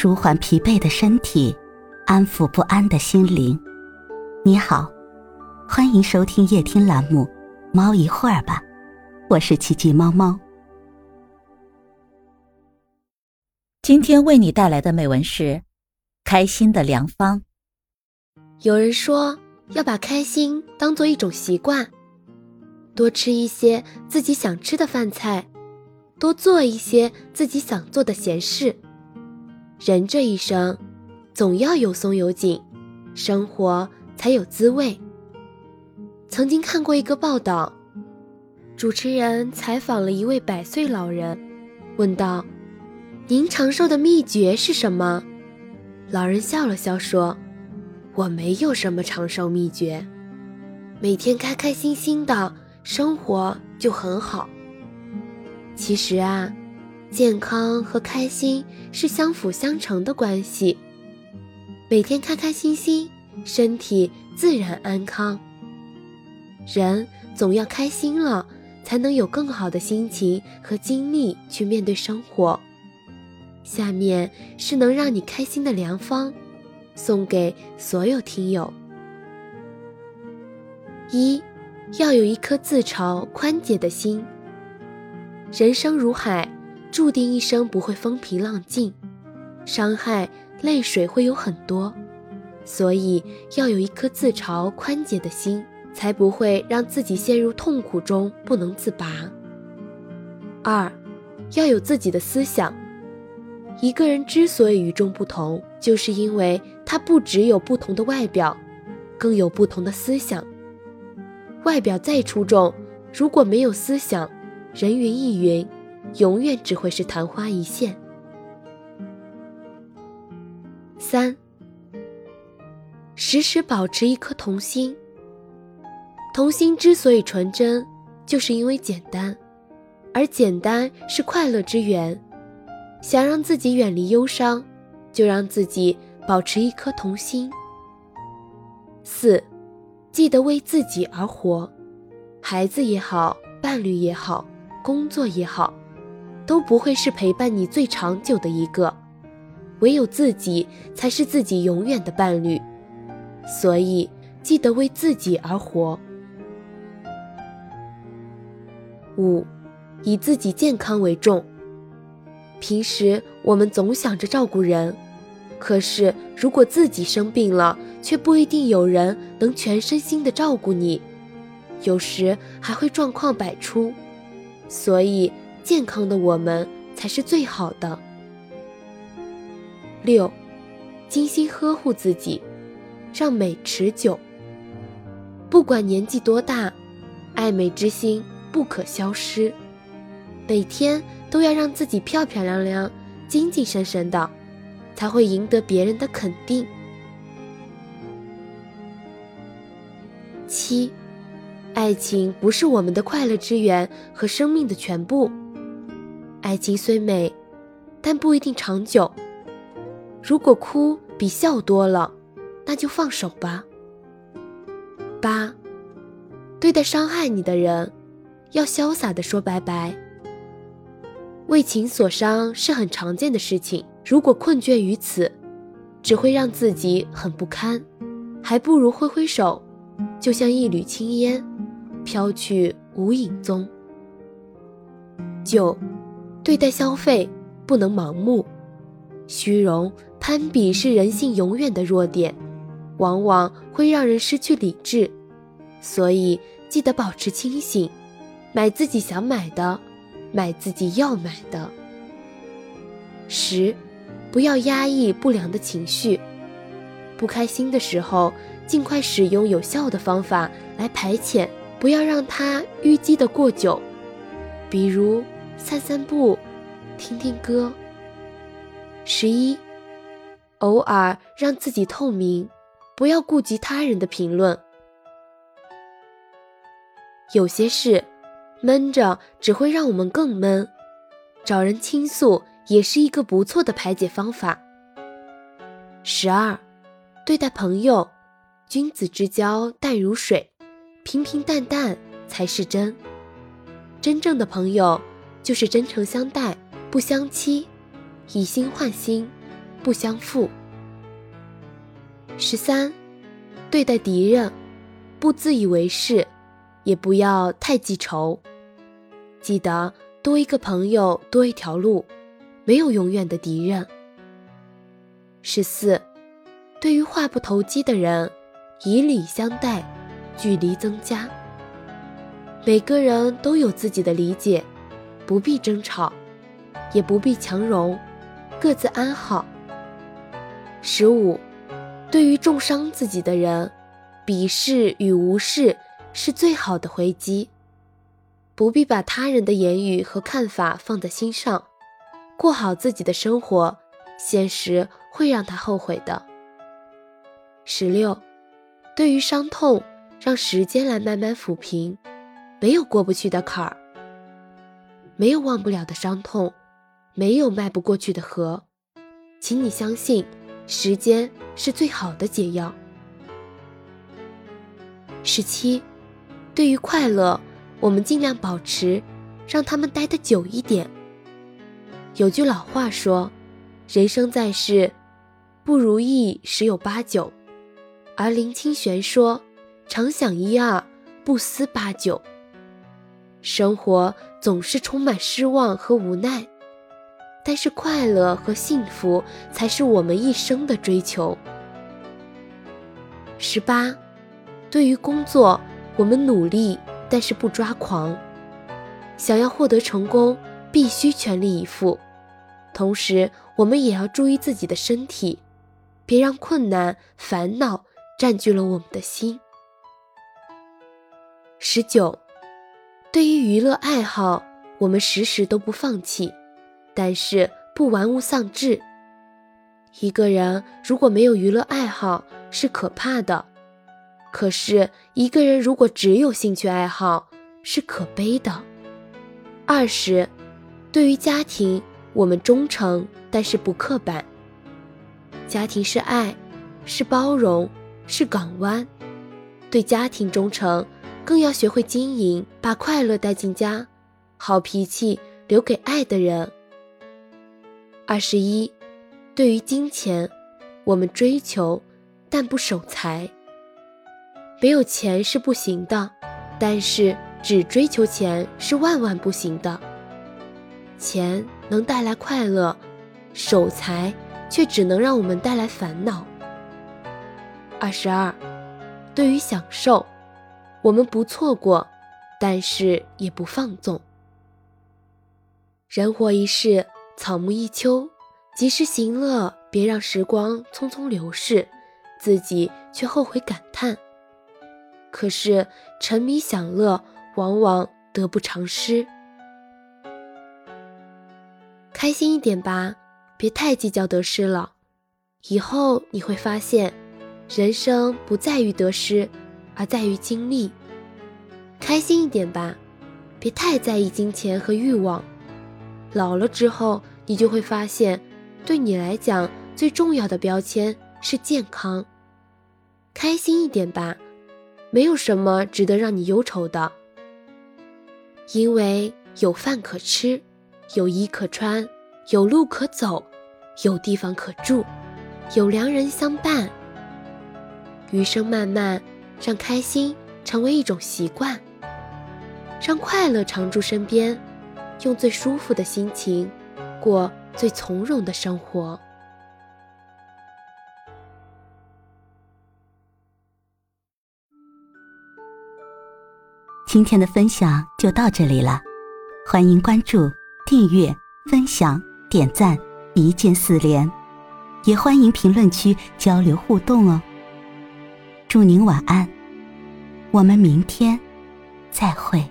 舒缓疲惫的身体，安抚不安的心灵。你好，欢迎收听夜听栏目《猫一会儿吧》，我是奇迹猫猫。今天为你带来的美文是《开心的良方》。有人说要把开心当做一种习惯，多吃一些自己想吃的饭菜，多做一些自己想做的闲事。人这一生，总要有松有紧，生活才有滋味。曾经看过一个报道，主持人采访了一位百岁老人，问道：“您长寿的秘诀是什么？”老人笑了笑说：“我没有什么长寿秘诀，每天开开心心的生活就很好。”其实啊。健康和开心是相辅相成的关系。每天开开心心，身体自然安康。人总要开心了，才能有更好的心情和精力去面对生活。下面是能让你开心的良方，送给所有听友：一，要有一颗自嘲宽解的心。人生如海。注定一生不会风平浪静，伤害、泪水会有很多，所以要有一颗自嘲宽解的心，才不会让自己陷入痛苦中不能自拔。二，要有自己的思想。一个人之所以与众不同，就是因为他不只有不同的外表，更有不同的思想。外表再出众，如果没有思想，人云亦云。永远只会是昙花一现。三，时时保持一颗童心。童心之所以纯真，就是因为简单，而简单是快乐之源。想让自己远离忧伤，就让自己保持一颗童心。四，记得为自己而活，孩子也好，伴侣也好，工作也好。都不会是陪伴你最长久的一个，唯有自己才是自己永远的伴侣。所以，记得为自己而活。五，以自己健康为重。平时我们总想着照顾人，可是如果自己生病了，却不一定有人能全身心的照顾你，有时还会状况百出。所以。健康的我们才是最好的。六，精心呵护自己，让美持久。不管年纪多大，爱美之心不可消失。每天都要让自己漂漂亮亮、精精神神的，才会赢得别人的肯定。七，爱情不是我们的快乐之源和生命的全部。爱情虽美，但不一定长久。如果哭比笑多了，那就放手吧。八，对待伤害你的人，要潇洒的说拜拜。为情所伤是很常见的事情，如果困倦于此，只会让自己很不堪，还不如挥挥手，就像一缕青烟，飘去无影踪。九。对待消费不能盲目，虚荣、攀比是人性永远的弱点，往往会让人失去理智。所以记得保持清醒，买自己想买的，买自己要买的。十，不要压抑不良的情绪，不开心的时候，尽快使用有效的方法来排遣，不要让它淤积的过久，比如。散散步，听听歌。十一，偶尔让自己透明，不要顾及他人的评论。有些事闷着只会让我们更闷，找人倾诉也是一个不错的排解方法。十二，对待朋友，君子之交淡如水，平平淡淡才是真。真正的朋友。就是真诚相待，不相欺，以心换心，不相负。十三，对待敌人，不自以为是，也不要太记仇。记得多一个朋友多一条路，没有永远的敌人。十四，对于话不投机的人，以礼相待，距离增加。每个人都有自己的理解，不必争吵，也不必强融，各自安好。十五，对于重伤自己的人，鄙视与无视是最好的回击。不必把他人的言语和看法放在心上，过好自己的生活，现实会让他后悔的。十六，对于伤痛，让时间来慢慢抚平。没有过不去的坎儿，没有忘不了的伤痛，没有迈不过去的河，请你相信，时间是最好的解药。十七，对于快乐，我们尽量保持，让他们待得久一点。有句老话说：“人生在世，不如意十有八九。”而林清玄说：“常想一二，不思八九。”生活总是充满失望和无奈，但是快乐和幸福才是我们一生的追求。十八，对于工作，我们努力，但是不抓狂。想要获得成功，必须全力以赴，同时我们也要注意自己的身体，别让困难、烦恼占据了我们的心。十九。对于娱乐爱好，我们时时都不放弃，但是不玩物丧志。一个人如果没有娱乐爱好是可怕的，可是一个人如果只有兴趣爱好是可悲的。二十，对于家庭，我们忠诚，但是不刻板。家庭是爱，是包容，是港湾。对家庭忠诚。更要学会经营，把快乐带进家，好脾气留给爱的人。二十一，对于金钱，我们追求，但不守财。没有钱是不行的，但是只追求钱是万万不行的。钱能带来快乐，守财却只能让我们带来烦恼。二十二，对于享受。我们不错过，但是也不放纵。人活一世，草木一秋，及时行乐，别让时光匆匆流逝，自己却后悔感叹。可是沉迷享乐，往往得不偿失。开心一点吧，别太计较得失了。以后你会发现，人生不在于得失。而在于经历，开心一点吧，别太在意金钱和欲望。老了之后，你就会发现，对你来讲最重要的标签是健康。开心一点吧，没有什么值得让你忧愁的，因为有饭可吃，有衣可穿，有路可走，有地方可住，有良人相伴。余生漫漫。让开心成为一种习惯，让快乐常驻身边，用最舒服的心情过最从容的生活。今天的分享就到这里了，欢迎关注、订阅、分享、点赞，一键四连，也欢迎评论区交流互动哦。祝您晚安，我们明天再会。